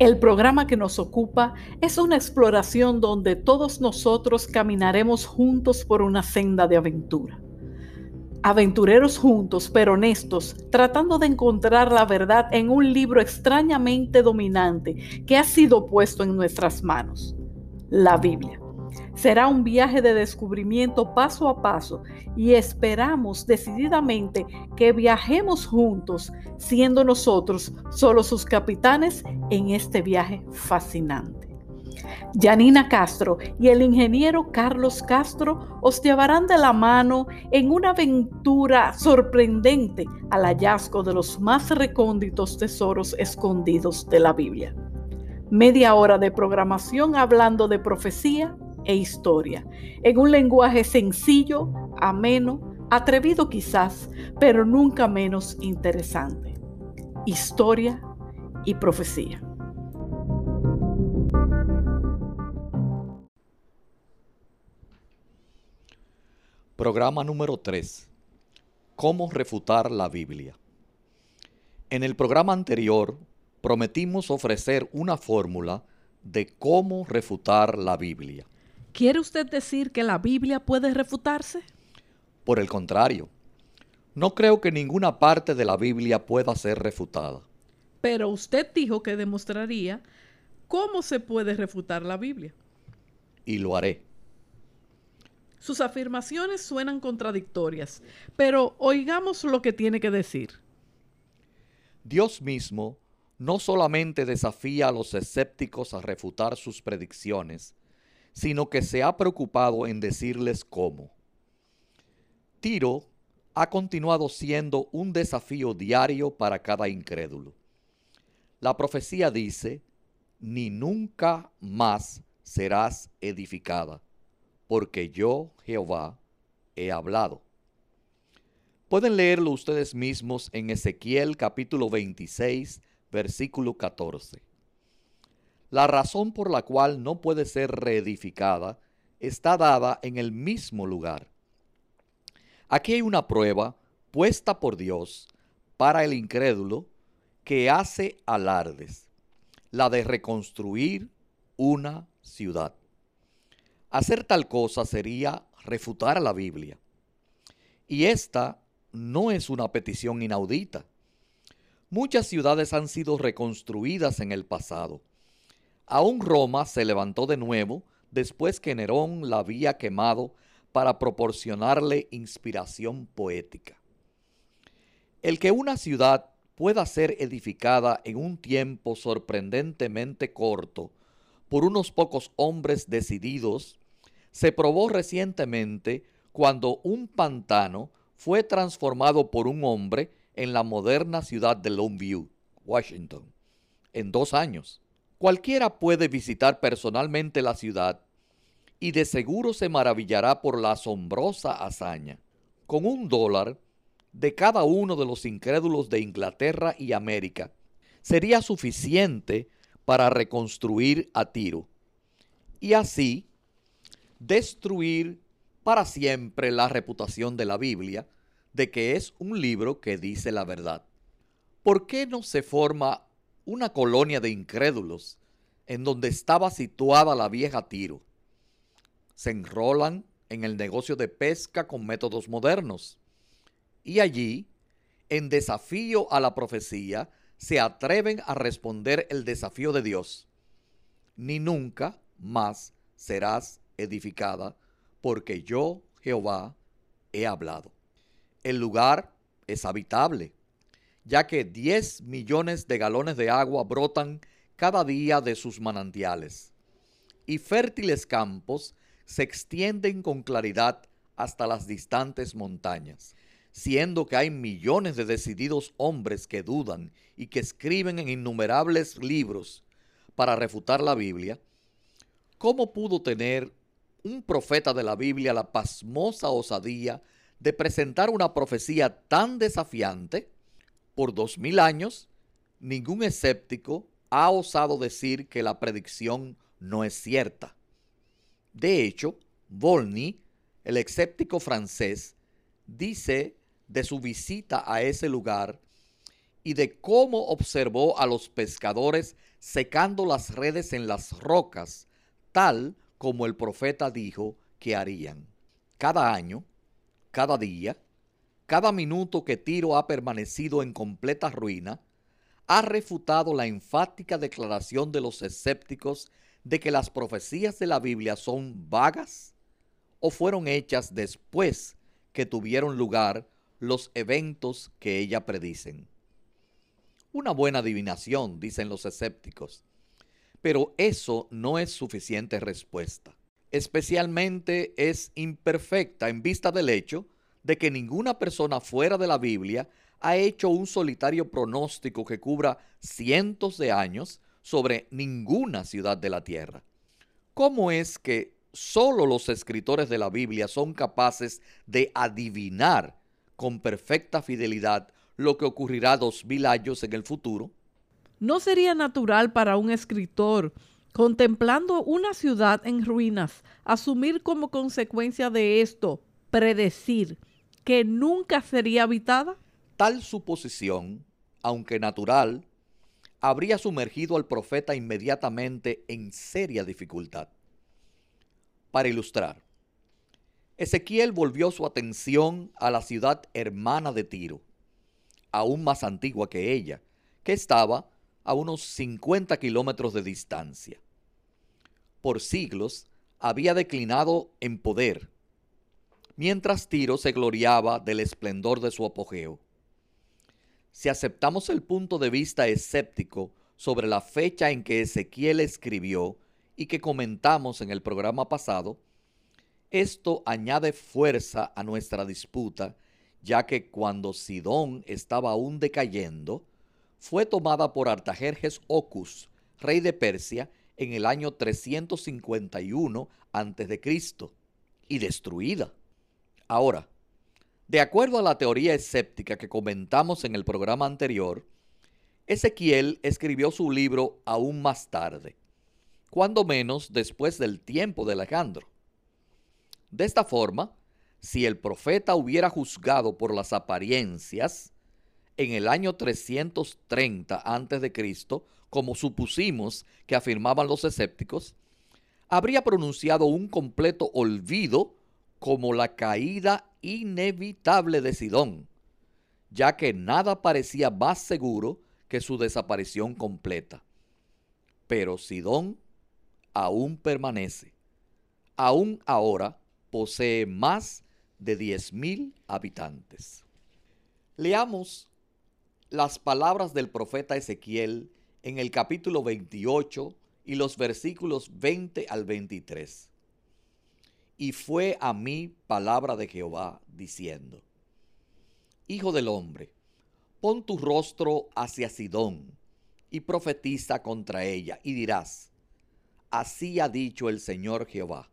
El programa que nos ocupa es una exploración donde todos nosotros caminaremos juntos por una senda de aventura. Aventureros juntos, pero honestos, tratando de encontrar la verdad en un libro extrañamente dominante que ha sido puesto en nuestras manos, la Biblia. Será un viaje de descubrimiento paso a paso y esperamos decididamente que viajemos juntos, siendo nosotros solo sus capitanes en este viaje fascinante. Janina Castro y el ingeniero Carlos Castro os llevarán de la mano en una aventura sorprendente al hallazgo de los más recónditos tesoros escondidos de la Biblia. Media hora de programación hablando de profecía, e historia, en un lenguaje sencillo, ameno, atrevido quizás, pero nunca menos interesante. Historia y profecía. Programa número 3. ¿Cómo refutar la Biblia? En el programa anterior prometimos ofrecer una fórmula de cómo refutar la Biblia. ¿Quiere usted decir que la Biblia puede refutarse? Por el contrario, no creo que ninguna parte de la Biblia pueda ser refutada. Pero usted dijo que demostraría cómo se puede refutar la Biblia. Y lo haré. Sus afirmaciones suenan contradictorias, pero oigamos lo que tiene que decir. Dios mismo no solamente desafía a los escépticos a refutar sus predicciones, sino que se ha preocupado en decirles cómo. Tiro ha continuado siendo un desafío diario para cada incrédulo. La profecía dice, ni nunca más serás edificada, porque yo, Jehová, he hablado. Pueden leerlo ustedes mismos en Ezequiel capítulo 26, versículo 14. La razón por la cual no puede ser reedificada está dada en el mismo lugar. Aquí hay una prueba puesta por Dios para el incrédulo que hace alardes, la de reconstruir una ciudad. Hacer tal cosa sería refutar a la Biblia. Y esta no es una petición inaudita. Muchas ciudades han sido reconstruidas en el pasado Aún Roma se levantó de nuevo después que Nerón la había quemado para proporcionarle inspiración poética. El que una ciudad pueda ser edificada en un tiempo sorprendentemente corto por unos pocos hombres decididos, se probó recientemente cuando un pantano fue transformado por un hombre en la moderna ciudad de Longview, Washington, en dos años. Cualquiera puede visitar personalmente la ciudad y de seguro se maravillará por la asombrosa hazaña. Con un dólar de cada uno de los incrédulos de Inglaterra y América sería suficiente para reconstruir a Tiro y así destruir para siempre la reputación de la Biblia de que es un libro que dice la verdad. ¿Por qué no se forma una colonia de incrédulos en donde estaba situada la vieja Tiro. Se enrolan en el negocio de pesca con métodos modernos. Y allí, en desafío a la profecía, se atreven a responder el desafío de Dios. Ni nunca más serás edificada, porque yo, Jehová, he hablado. El lugar es habitable ya que 10 millones de galones de agua brotan cada día de sus manantiales, y fértiles campos se extienden con claridad hasta las distantes montañas, siendo que hay millones de decididos hombres que dudan y que escriben en innumerables libros para refutar la Biblia, ¿cómo pudo tener un profeta de la Biblia la pasmosa osadía de presentar una profecía tan desafiante? Por dos mil años, ningún escéptico ha osado decir que la predicción no es cierta. De hecho, Volney, el escéptico francés, dice de su visita a ese lugar y de cómo observó a los pescadores secando las redes en las rocas, tal como el profeta dijo que harían. Cada año, cada día, cada minuto que Tiro ha permanecido en completa ruina, ha refutado la enfática declaración de los escépticos de que las profecías de la Biblia son vagas o fueron hechas después que tuvieron lugar los eventos que ella predicen. Una buena adivinación, dicen los escépticos, pero eso no es suficiente respuesta. Especialmente es imperfecta en vista del hecho de que ninguna persona fuera de la Biblia ha hecho un solitario pronóstico que cubra cientos de años sobre ninguna ciudad de la tierra. ¿Cómo es que solo los escritores de la Biblia son capaces de adivinar con perfecta fidelidad lo que ocurrirá dos mil años en el futuro? ¿No sería natural para un escritor, contemplando una ciudad en ruinas, asumir como consecuencia de esto, predecir nunca sería habitada? Tal suposición, aunque natural, habría sumergido al profeta inmediatamente en seria dificultad. Para ilustrar, Ezequiel volvió su atención a la ciudad hermana de Tiro, aún más antigua que ella, que estaba a unos 50 kilómetros de distancia. Por siglos había declinado en poder, mientras Tiro se gloriaba del esplendor de su apogeo. Si aceptamos el punto de vista escéptico sobre la fecha en que Ezequiel escribió y que comentamos en el programa pasado, esto añade fuerza a nuestra disputa, ya que cuando Sidón estaba aún decayendo, fue tomada por Artajerjes Ocus, rey de Persia, en el año 351 a.C. y destruida. Ahora, de acuerdo a la teoría escéptica que comentamos en el programa anterior, Ezequiel escribió su libro aún más tarde, cuando menos después del tiempo de Alejandro. De esta forma, si el profeta hubiera juzgado por las apariencias en el año 330 a.C., como supusimos que afirmaban los escépticos, habría pronunciado un completo olvido como la caída inevitable de Sidón, ya que nada parecía más seguro que su desaparición completa. Pero Sidón aún permanece. Aún ahora posee más de 10.000 habitantes. Leamos las palabras del profeta Ezequiel en el capítulo 28 y los versículos 20 al 23. Y fue a mí palabra de Jehová diciendo, Hijo del hombre, pon tu rostro hacia Sidón y profetiza contra ella y dirás, Así ha dicho el Señor Jehová.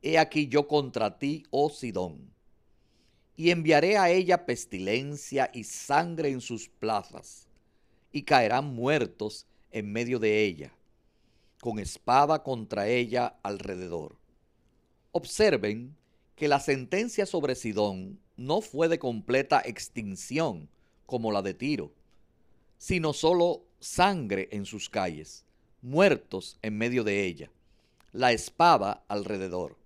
He aquí yo contra ti, oh Sidón, y enviaré a ella pestilencia y sangre en sus plazas, y caerán muertos en medio de ella, con espada contra ella alrededor Observen que la sentencia sobre Sidón no fue de completa extinción como la de Tiro, sino solo sangre en sus calles, muertos en medio de ella, la espada alrededor.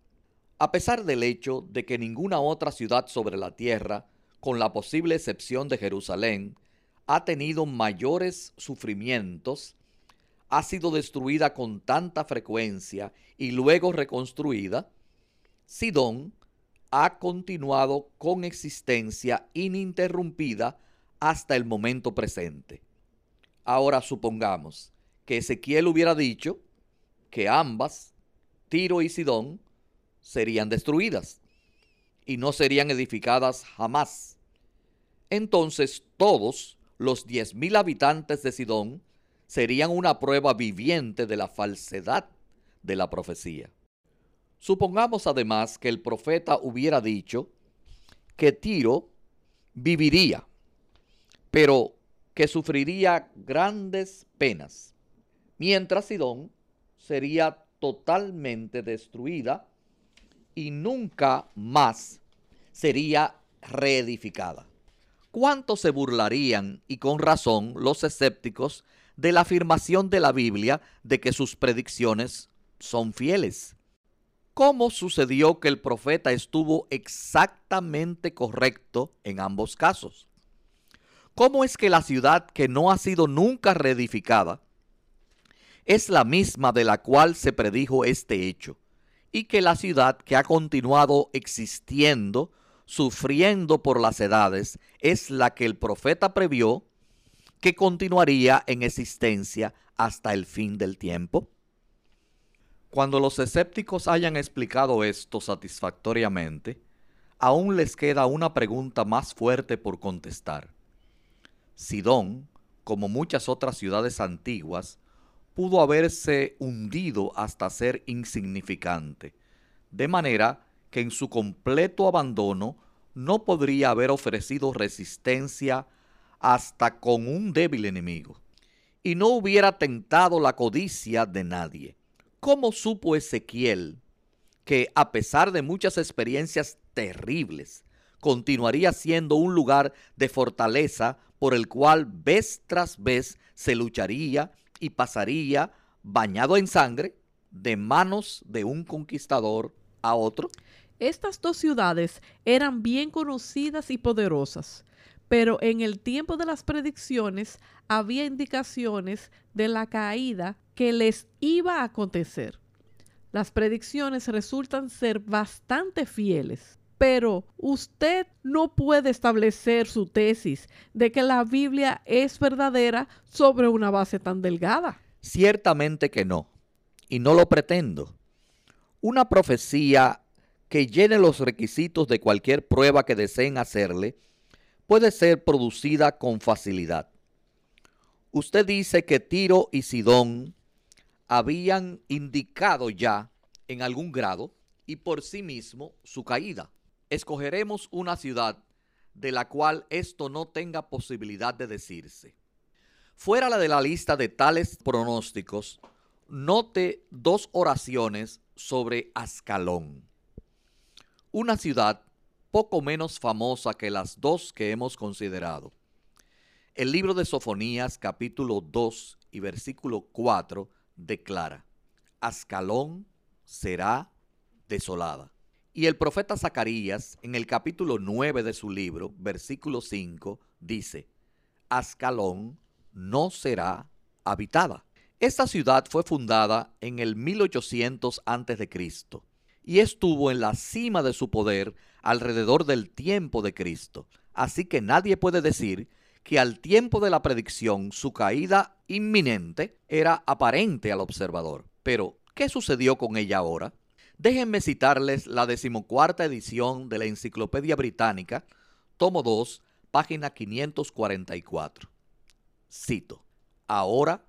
A pesar del hecho de que ninguna otra ciudad sobre la tierra, con la posible excepción de Jerusalén, ha tenido mayores sufrimientos, ha sido destruida con tanta frecuencia y luego reconstruida, Sidón ha continuado con existencia ininterrumpida hasta el momento presente. Ahora supongamos que Ezequiel hubiera dicho que ambas, Tiro y Sidón, serían destruidas y no serían edificadas jamás. Entonces todos los diez mil habitantes de Sidón serían una prueba viviente de la falsedad de la profecía. Supongamos además que el profeta hubiera dicho que Tiro viviría, pero que sufriría grandes penas, mientras Sidón sería totalmente destruida y nunca más sería reedificada. ¿Cuánto se burlarían, y con razón, los escépticos de la afirmación de la Biblia de que sus predicciones son fieles. ¿Cómo sucedió que el profeta estuvo exactamente correcto en ambos casos? ¿Cómo es que la ciudad que no ha sido nunca reedificada es la misma de la cual se predijo este hecho? Y que la ciudad que ha continuado existiendo, sufriendo por las edades, es la que el profeta previó que continuaría en existencia hasta el fin del tiempo? Cuando los escépticos hayan explicado esto satisfactoriamente, aún les queda una pregunta más fuerte por contestar. Sidón, como muchas otras ciudades antiguas, pudo haberse hundido hasta ser insignificante, de manera que en su completo abandono no podría haber ofrecido resistencia hasta con un débil enemigo, y no hubiera tentado la codicia de nadie. ¿Cómo supo Ezequiel que a pesar de muchas experiencias terribles, continuaría siendo un lugar de fortaleza por el cual vez tras vez se lucharía y pasaría bañado en sangre de manos de un conquistador a otro? Estas dos ciudades eran bien conocidas y poderosas, pero en el tiempo de las predicciones había indicaciones de la caída que les iba a acontecer. Las predicciones resultan ser bastante fieles, pero usted no puede establecer su tesis de que la Biblia es verdadera sobre una base tan delgada. Ciertamente que no, y no lo pretendo. Una profecía que llene los requisitos de cualquier prueba que deseen hacerle puede ser producida con facilidad. Usted dice que Tiro y Sidón habían indicado ya en algún grado y por sí mismo su caída. Escogeremos una ciudad de la cual esto no tenga posibilidad de decirse. Fuera la de la lista de tales pronósticos, note dos oraciones sobre Ascalón, una ciudad poco menos famosa que las dos que hemos considerado. El libro de Sofonías capítulo 2 y versículo 4 declara, Ascalón será desolada. Y el profeta Zacarías en el capítulo 9 de su libro, versículo 5, dice, Ascalón no será habitada. Esta ciudad fue fundada en el 1800 a.C. y estuvo en la cima de su poder alrededor del tiempo de Cristo. Así que nadie puede decir que al tiempo de la predicción su caída inminente era aparente al observador. Pero, ¿qué sucedió con ella ahora? Déjenme citarles la decimocuarta edición de la Enciclopedia Británica, tomo 2, página 544. Cito, ahora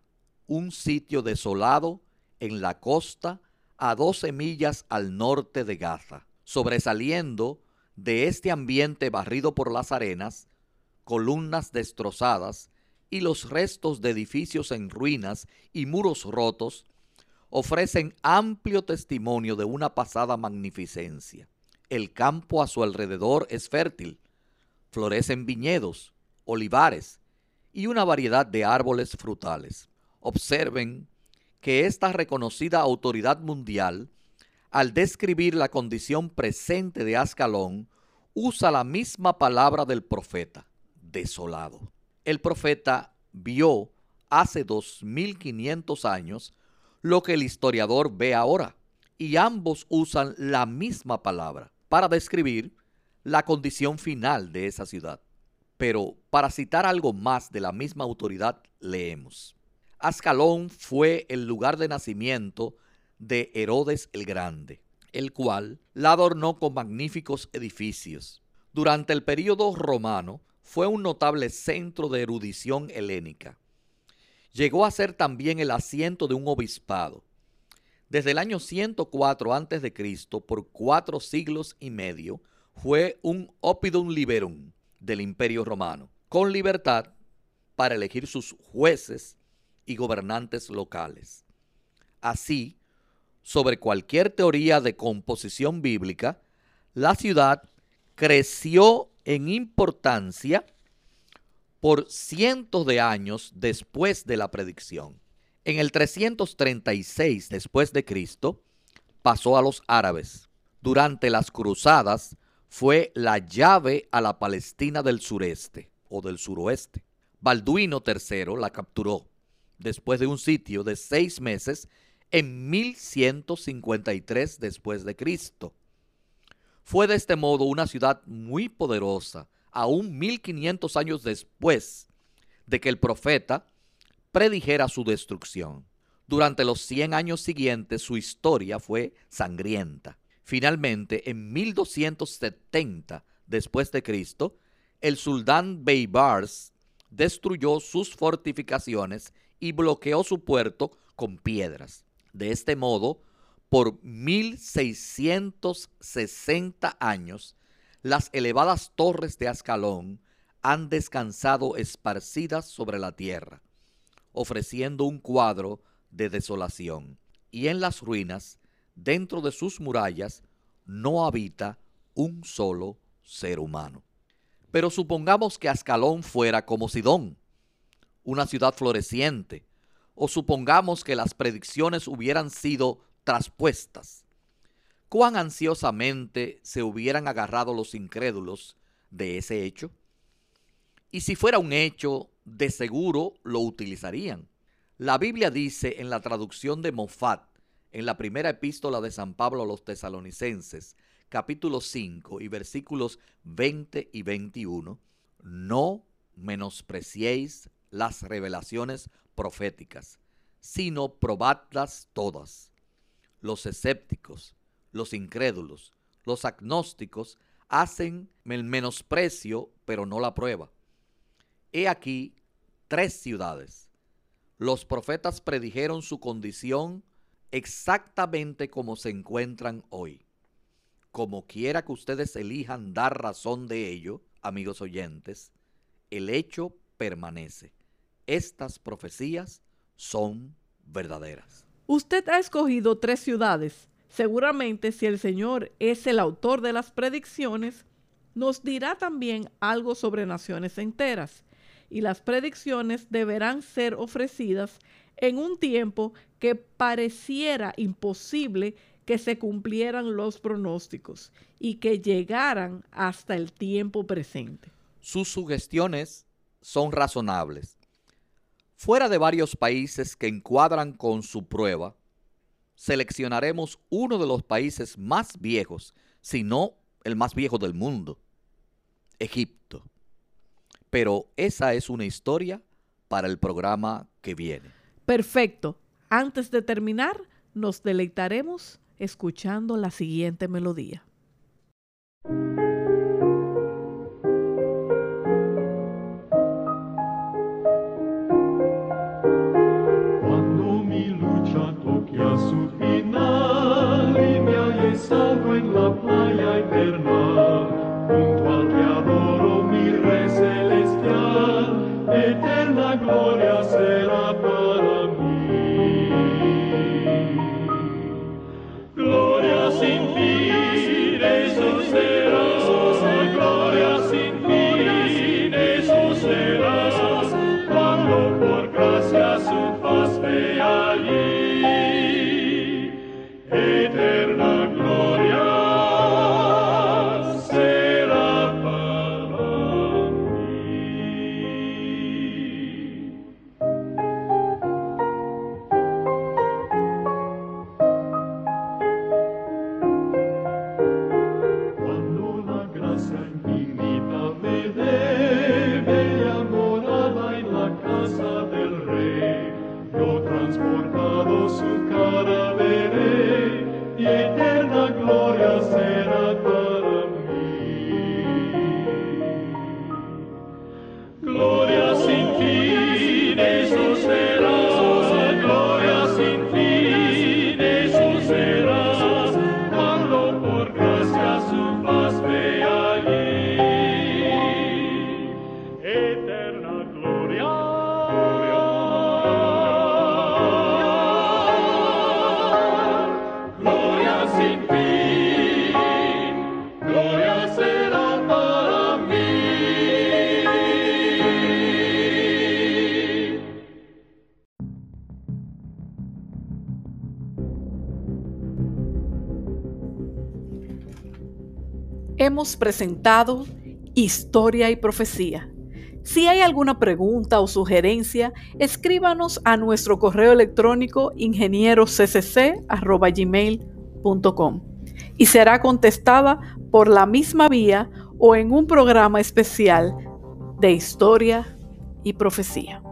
un sitio desolado en la costa a 12 millas al norte de Gaza sobresaliendo de este ambiente barrido por las arenas, columnas destrozadas y los restos de edificios en ruinas y muros rotos, ofrecen amplio testimonio de una pasada magnificencia. El campo a su alrededor es fértil, florecen viñedos, olivares y una variedad de árboles frutales. Observen que esta reconocida autoridad mundial al describir la condición presente de Ascalón, usa la misma palabra del profeta, desolado. El profeta vio hace 2500 años lo que el historiador ve ahora, y ambos usan la misma palabra para describir la condición final de esa ciudad. Pero para citar algo más de la misma autoridad, leemos. Ascalón fue el lugar de nacimiento de Herodes el Grande, el cual la adornó con magníficos edificios. Durante el período romano fue un notable centro de erudición helénica. Llegó a ser también el asiento de un obispado. Desde el año 104 a.C., por cuatro siglos y medio, fue un opidum liberum del imperio romano, con libertad para elegir sus jueces y gobernantes locales. Así, sobre cualquier teoría de composición bíblica, la ciudad creció en importancia por cientos de años después de la predicción. En el 336 después de Cristo pasó a los árabes. Durante las cruzadas fue la llave a la Palestina del sureste o del suroeste. Balduino III la capturó después de un sitio de seis meses en 1153 después de Cristo. Fue de este modo una ciudad muy poderosa, aún 1500 años después de que el profeta predijera su destrucción. Durante los 100 años siguientes su historia fue sangrienta. Finalmente, en 1270 después de Cristo, el sultán Beybars destruyó sus fortificaciones y bloqueó su puerto con piedras. De este modo, por 1660 años, las elevadas torres de Ascalón han descansado esparcidas sobre la tierra, ofreciendo un cuadro de desolación. Y en las ruinas, dentro de sus murallas, no habita un solo ser humano. Pero supongamos que Ascalón fuera como Sidón, una ciudad floreciente, o supongamos que las predicciones hubieran sido traspuestas, cuán ansiosamente se hubieran agarrado los incrédulos de ese hecho. Y si fuera un hecho, de seguro lo utilizarían. La Biblia dice en la traducción de Moffat, en la primera epístola de San Pablo a los tesalonicenses, capítulo 5 y versículos 20 y 21, no menospreciéis las revelaciones proféticas, sino probadlas todas. Los escépticos, los incrédulos, los agnósticos hacen el menosprecio, pero no la prueba. He aquí tres ciudades. Los profetas predijeron su condición exactamente como se encuentran hoy. Como quiera que ustedes elijan dar razón de ello, amigos oyentes, el hecho permanece. Estas profecías son verdaderas. Usted ha escogido tres ciudades. Seguramente si el Señor es el autor de las predicciones, nos dirá también algo sobre naciones enteras. Y las predicciones deberán ser ofrecidas en un tiempo que pareciera imposible que se cumplieran los pronósticos y que llegaran hasta el tiempo presente. Sus sugestiones son razonables. Fuera de varios países que encuadran con su prueba, seleccionaremos uno de los países más viejos, si no el más viejo del mundo, Egipto. Pero esa es una historia para el programa que viene. Perfecto. Antes de terminar, nos deleitaremos escuchando la siguiente melodía. Hemos presentado Historia y Profecía. Si hay alguna pregunta o sugerencia, escríbanos a nuestro correo electrónico ingenierocccc.gmail.com y será contestada por la misma vía o en un programa especial de historia y profecía.